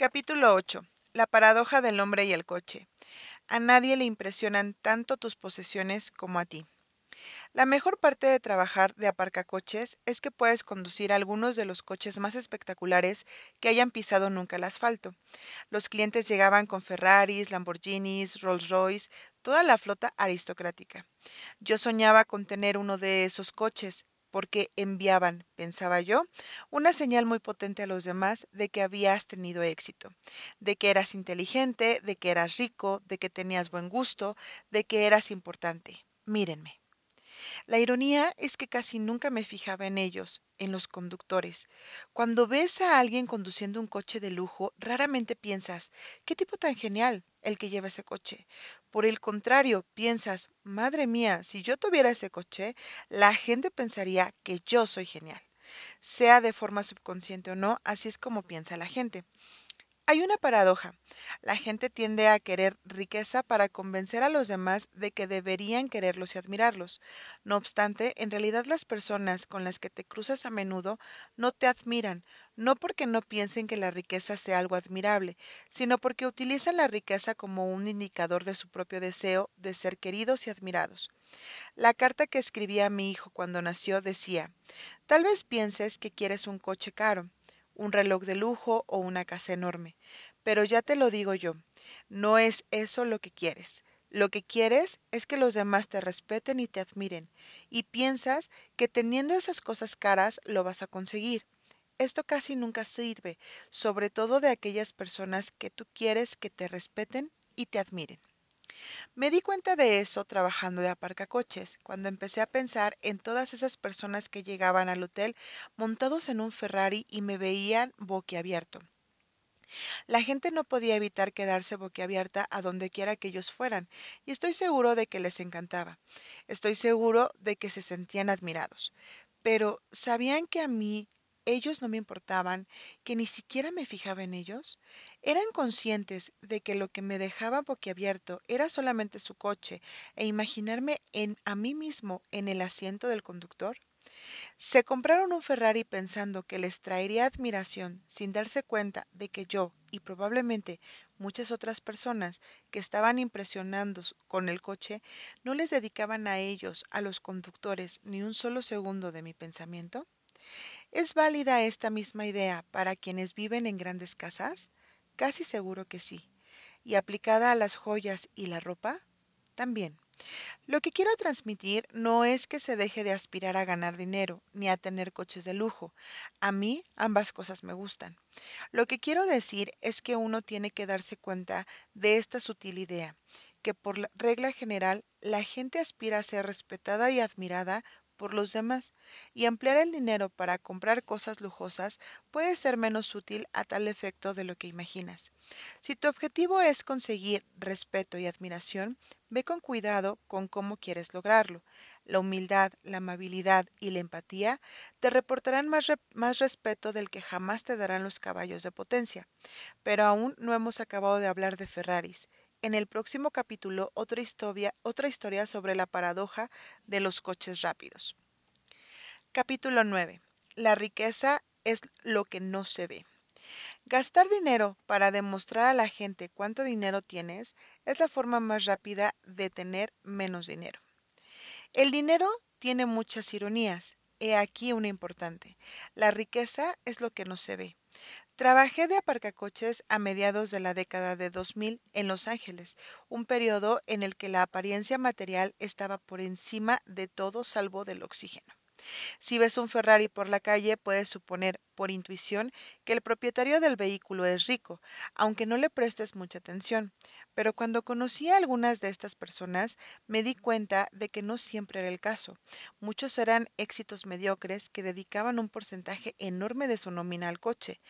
Capítulo 8. La paradoja del hombre y el coche. A nadie le impresionan tanto tus posesiones como a ti. La mejor parte de trabajar de aparcacoches es que puedes conducir algunos de los coches más espectaculares que hayan pisado nunca el asfalto. Los clientes llegaban con Ferraris, Lamborghinis, Rolls Royce, toda la flota aristocrática. Yo soñaba con tener uno de esos coches, porque enviaban, pensaba yo, una señal muy potente a los demás de que habías tenido éxito, de que eras inteligente, de que eras rico, de que tenías buen gusto, de que eras importante. Mírenme. La ironía es que casi nunca me fijaba en ellos, en los conductores. Cuando ves a alguien conduciendo un coche de lujo, raramente piensas, ¿qué tipo tan genial el que lleva ese coche? Por el contrario, piensas, madre mía, si yo tuviera ese coche, la gente pensaría que yo soy genial. Sea de forma subconsciente o no, así es como piensa la gente. Hay una paradoja. La gente tiende a querer riqueza para convencer a los demás de que deberían quererlos y admirarlos. No obstante, en realidad las personas con las que te cruzas a menudo no te admiran, no porque no piensen que la riqueza sea algo admirable, sino porque utilizan la riqueza como un indicador de su propio deseo de ser queridos y admirados. La carta que escribí a mi hijo cuando nació decía, tal vez pienses que quieres un coche caro un reloj de lujo o una casa enorme. Pero ya te lo digo yo, no es eso lo que quieres. Lo que quieres es que los demás te respeten y te admiren, y piensas que teniendo esas cosas caras lo vas a conseguir. Esto casi nunca sirve, sobre todo de aquellas personas que tú quieres que te respeten y te admiren. Me di cuenta de eso trabajando de aparcacoches, cuando empecé a pensar en todas esas personas que llegaban al hotel montados en un Ferrari y me veían boquiabierto. La gente no podía evitar quedarse boquiabierta a donde quiera que ellos fueran, y estoy seguro de que les encantaba. Estoy seguro de que se sentían admirados. Pero, ¿sabían que a mí ellos no me importaban, que ni siquiera me fijaba en ellos? ¿Eran conscientes de que lo que me dejaba boquiabierto era solamente su coche e imaginarme a mí mismo en el asiento del conductor? Se compraron un Ferrari pensando que les traería admiración sin darse cuenta de que yo y probablemente muchas otras personas que estaban impresionando con el coche no les dedicaban a ellos, a los conductores, ni un solo segundo de mi pensamiento. ¿Es válida esta misma idea para quienes viven en grandes casas? Casi seguro que sí. ¿Y aplicada a las joyas y la ropa? También. Lo que quiero transmitir no es que se deje de aspirar a ganar dinero ni a tener coches de lujo. A mí ambas cosas me gustan. Lo que quiero decir es que uno tiene que darse cuenta de esta sutil idea, que por regla general la gente aspira a ser respetada y admirada por los demás, y emplear el dinero para comprar cosas lujosas puede ser menos útil a tal efecto de lo que imaginas. Si tu objetivo es conseguir respeto y admiración, ve con cuidado con cómo quieres lograrlo. La humildad, la amabilidad y la empatía te reportarán más, más respeto del que jamás te darán los caballos de potencia. Pero aún no hemos acabado de hablar de Ferraris. En el próximo capítulo, otra historia, sobre la paradoja de los coches rápidos. Capítulo 9. La riqueza es lo que no se ve. Gastar dinero para demostrar a la gente cuánto dinero tienes es la forma más rápida de tener menos dinero. El dinero tiene muchas ironías. He aquí una importante. La riqueza es lo que no se ve. Trabajé de aparcacoches a mediados de la década de 2000 en Los Ángeles, un periodo en el que la apariencia material estaba por encima de todo salvo del oxígeno. Si ves un Ferrari por la calle, puedes suponer, por intuición, que el propietario del vehículo es rico, aunque no le prestes mucha atención. Pero cuando conocí a algunas de estas personas, me di cuenta de que no siempre era el caso. Muchos eran éxitos mediocres que dedicaban un porcentaje enorme de su nómina al coche.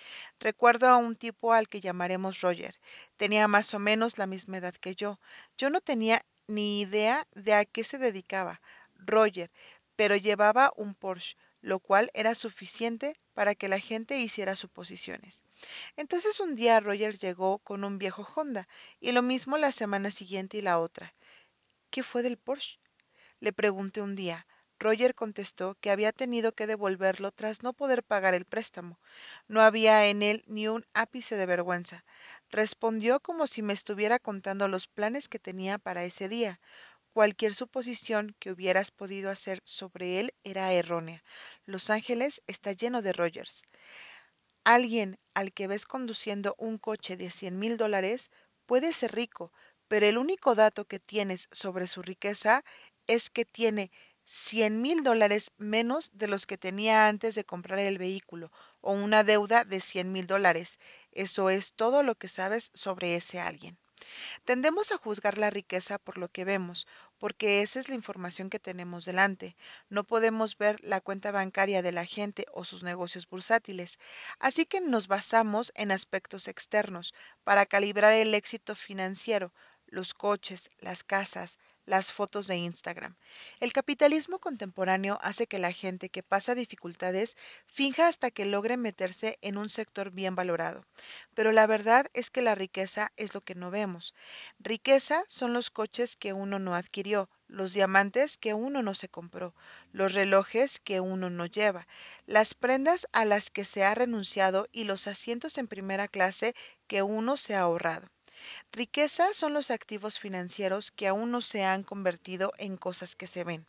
Recuerdo a un tipo al que llamaremos Roger. Tenía más o menos la misma edad que yo. Yo no tenía ni idea de a qué se dedicaba. Roger pero llevaba un Porsche, lo cual era suficiente para que la gente hiciera suposiciones. Entonces un día Roger llegó con un viejo Honda y lo mismo la semana siguiente y la otra. ¿Qué fue del Porsche? Le pregunté un día. Roger contestó que había tenido que devolverlo tras no poder pagar el préstamo. No había en él ni un ápice de vergüenza. Respondió como si me estuviera contando los planes que tenía para ese día. Cualquier suposición que hubieras podido hacer sobre él era errónea. Los Ángeles está lleno de Rogers. Alguien al que ves conduciendo un coche de 100 mil dólares puede ser rico, pero el único dato que tienes sobre su riqueza es que tiene 100 mil dólares menos de los que tenía antes de comprar el vehículo o una deuda de 100 mil dólares. Eso es todo lo que sabes sobre ese alguien. Tendemos a juzgar la riqueza por lo que vemos, porque esa es la información que tenemos delante. No podemos ver la cuenta bancaria de la gente o sus negocios bursátiles, así que nos basamos en aspectos externos para calibrar el éxito financiero, los coches, las casas, las fotos de Instagram. El capitalismo contemporáneo hace que la gente que pasa dificultades finja hasta que logre meterse en un sector bien valorado. Pero la verdad es que la riqueza es lo que no vemos. Riqueza son los coches que uno no adquirió, los diamantes que uno no se compró, los relojes que uno no lleva, las prendas a las que se ha renunciado y los asientos en primera clase que uno se ha ahorrado. Riqueza son los activos financieros que aún no se han convertido en cosas que se ven.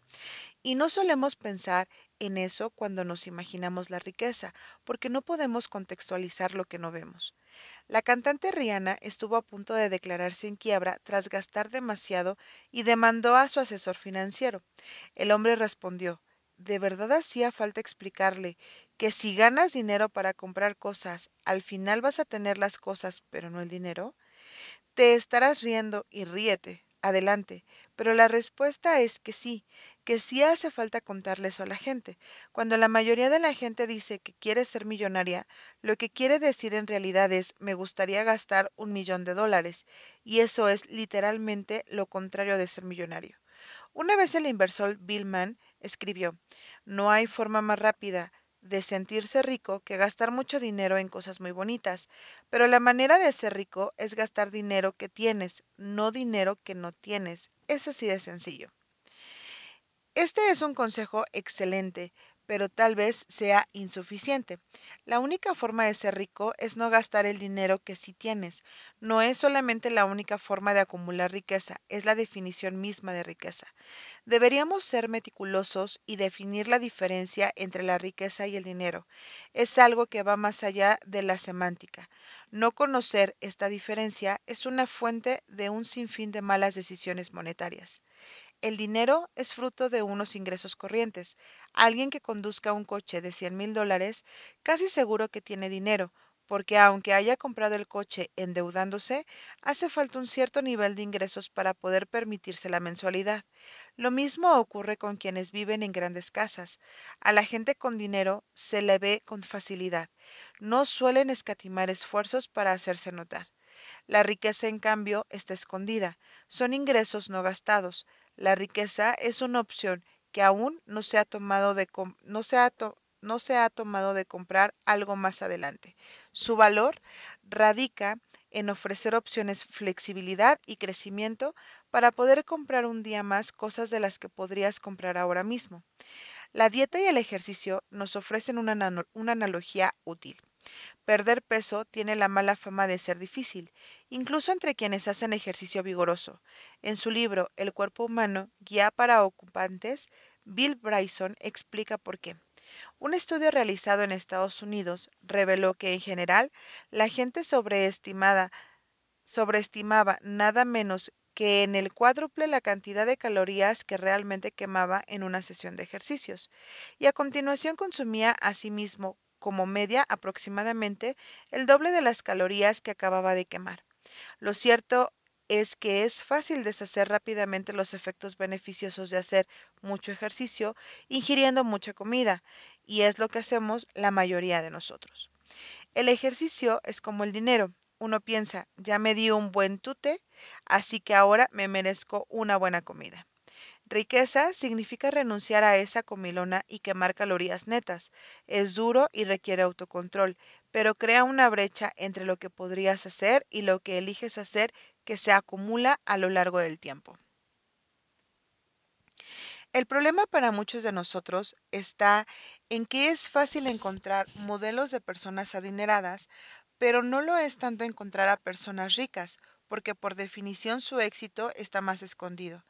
Y no solemos pensar en eso cuando nos imaginamos la riqueza, porque no podemos contextualizar lo que no vemos. La cantante Rihanna estuvo a punto de declararse en quiebra tras gastar demasiado y demandó a su asesor financiero. El hombre respondió, ¿de verdad hacía falta explicarle que si ganas dinero para comprar cosas, al final vas a tener las cosas, pero no el dinero? Te estarás riendo y ríete, adelante, pero la respuesta es que sí, que sí hace falta contarle eso a la gente. Cuando la mayoría de la gente dice que quiere ser millonaria, lo que quiere decir en realidad es me gustaría gastar un millón de dólares, y eso es literalmente lo contrario de ser millonario. Una vez el inversor Bill Mann escribió, no hay forma más rápida de sentirse rico que gastar mucho dinero en cosas muy bonitas, pero la manera de ser rico es gastar dinero que tienes, no dinero que no tienes. Es así de sencillo. Este es un consejo excelente, pero tal vez sea insuficiente. La única forma de ser rico es no gastar el dinero que sí tienes. No es solamente la única forma de acumular riqueza, es la definición misma de riqueza. Deberíamos ser meticulosos y definir la diferencia entre la riqueza y el dinero. Es algo que va más allá de la semántica. No conocer esta diferencia es una fuente de un sinfín de malas decisiones monetarias. El dinero es fruto de unos ingresos corrientes. Alguien que conduzca un coche de 100 mil dólares casi seguro que tiene dinero, porque aunque haya comprado el coche endeudándose, hace falta un cierto nivel de ingresos para poder permitirse la mensualidad. Lo mismo ocurre con quienes viven en grandes casas. A la gente con dinero se le ve con facilidad. No suelen escatimar esfuerzos para hacerse notar. La riqueza, en cambio, está escondida. Son ingresos no gastados. La riqueza es una opción que aún no se ha tomado de, no se ha no se ha tomado de comprar algo más adelante. Su valor radica en ofrecer opciones, flexibilidad y crecimiento para poder comprar un día más cosas de las que podrías comprar ahora mismo. La dieta y el ejercicio nos ofrecen una, una analogía útil. Perder peso tiene la mala fama de ser difícil, incluso entre quienes hacen ejercicio vigoroso. En su libro El cuerpo humano, guía para ocupantes, Bill Bryson explica por qué. Un estudio realizado en Estados Unidos reveló que en general la gente sobreestimaba nada menos que en el cuádruple la cantidad de calorías que realmente quemaba en una sesión de ejercicios, y a continuación consumía a sí mismo como media aproximadamente el doble de las calorías que acababa de quemar. Lo cierto es que es fácil deshacer rápidamente los efectos beneficiosos de hacer mucho ejercicio ingiriendo mucha comida, y es lo que hacemos la mayoría de nosotros. El ejercicio es como el dinero. Uno piensa, ya me di un buen tute, así que ahora me merezco una buena comida. Riqueza significa renunciar a esa comilona y quemar calorías netas. Es duro y requiere autocontrol, pero crea una brecha entre lo que podrías hacer y lo que eliges hacer que se acumula a lo largo del tiempo. El problema para muchos de nosotros está en que es fácil encontrar modelos de personas adineradas, pero no lo es tanto encontrar a personas ricas, porque por definición su éxito está más escondido.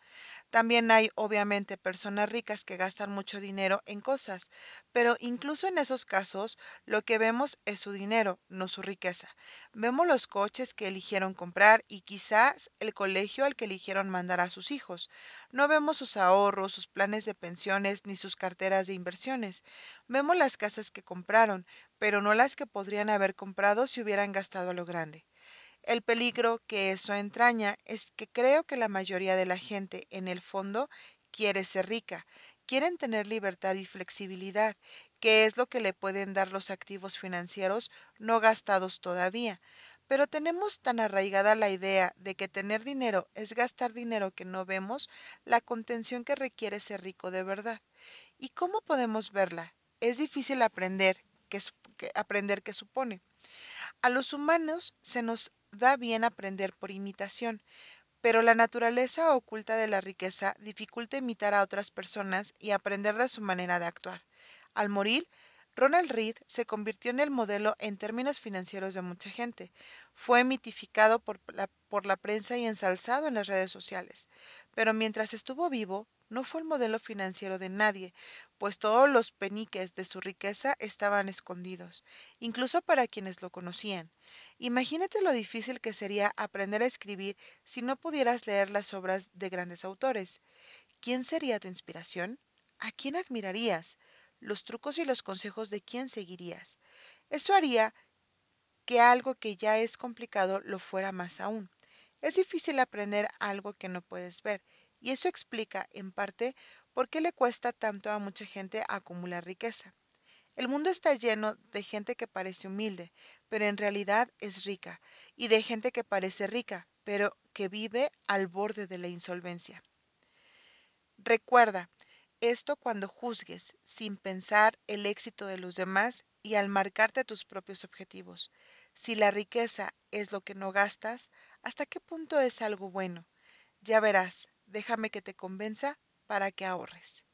También hay, obviamente, personas ricas que gastan mucho dinero en cosas, pero incluso en esos casos lo que vemos es su dinero, no su riqueza. Vemos los coches que eligieron comprar y quizás el colegio al que eligieron mandar a sus hijos. No vemos sus ahorros, sus planes de pensiones ni sus carteras de inversiones. Vemos las casas que compraron, pero no las que podrían haber comprado si hubieran gastado a lo grande. El peligro que eso entraña es que creo que la mayoría de la gente, en el fondo, quiere ser rica, quieren tener libertad y flexibilidad, que es lo que le pueden dar los activos financieros no gastados todavía. Pero tenemos tan arraigada la idea de que tener dinero es gastar dinero que no vemos, la contención que requiere ser rico de verdad. ¿Y cómo podemos verla? Es difícil aprender qué, aprender qué supone. A los humanos se nos da bien aprender por imitación, pero la naturaleza oculta de la riqueza dificulta imitar a otras personas y aprender de su manera de actuar. Al morir, Ronald Reed se convirtió en el modelo en términos financieros de mucha gente. Fue mitificado por la, por la prensa y ensalzado en las redes sociales. Pero mientras estuvo vivo, no fue el modelo financiero de nadie, pues todos los peniques de su riqueza estaban escondidos, incluso para quienes lo conocían. Imagínate lo difícil que sería aprender a escribir si no pudieras leer las obras de grandes autores. ¿Quién sería tu inspiración? ¿A quién admirarías? ¿Los trucos y los consejos de quién seguirías? Eso haría que algo que ya es complicado lo fuera más aún. Es difícil aprender algo que no puedes ver, y eso explica, en parte, por qué le cuesta tanto a mucha gente acumular riqueza. El mundo está lleno de gente que parece humilde, pero en realidad es rica, y de gente que parece rica, pero que vive al borde de la insolvencia. Recuerda esto cuando juzgues, sin pensar, el éxito de los demás y al marcarte tus propios objetivos. Si la riqueza es lo que no gastas, ¿hasta qué punto es algo bueno? Ya verás, déjame que te convenza para que ahorres.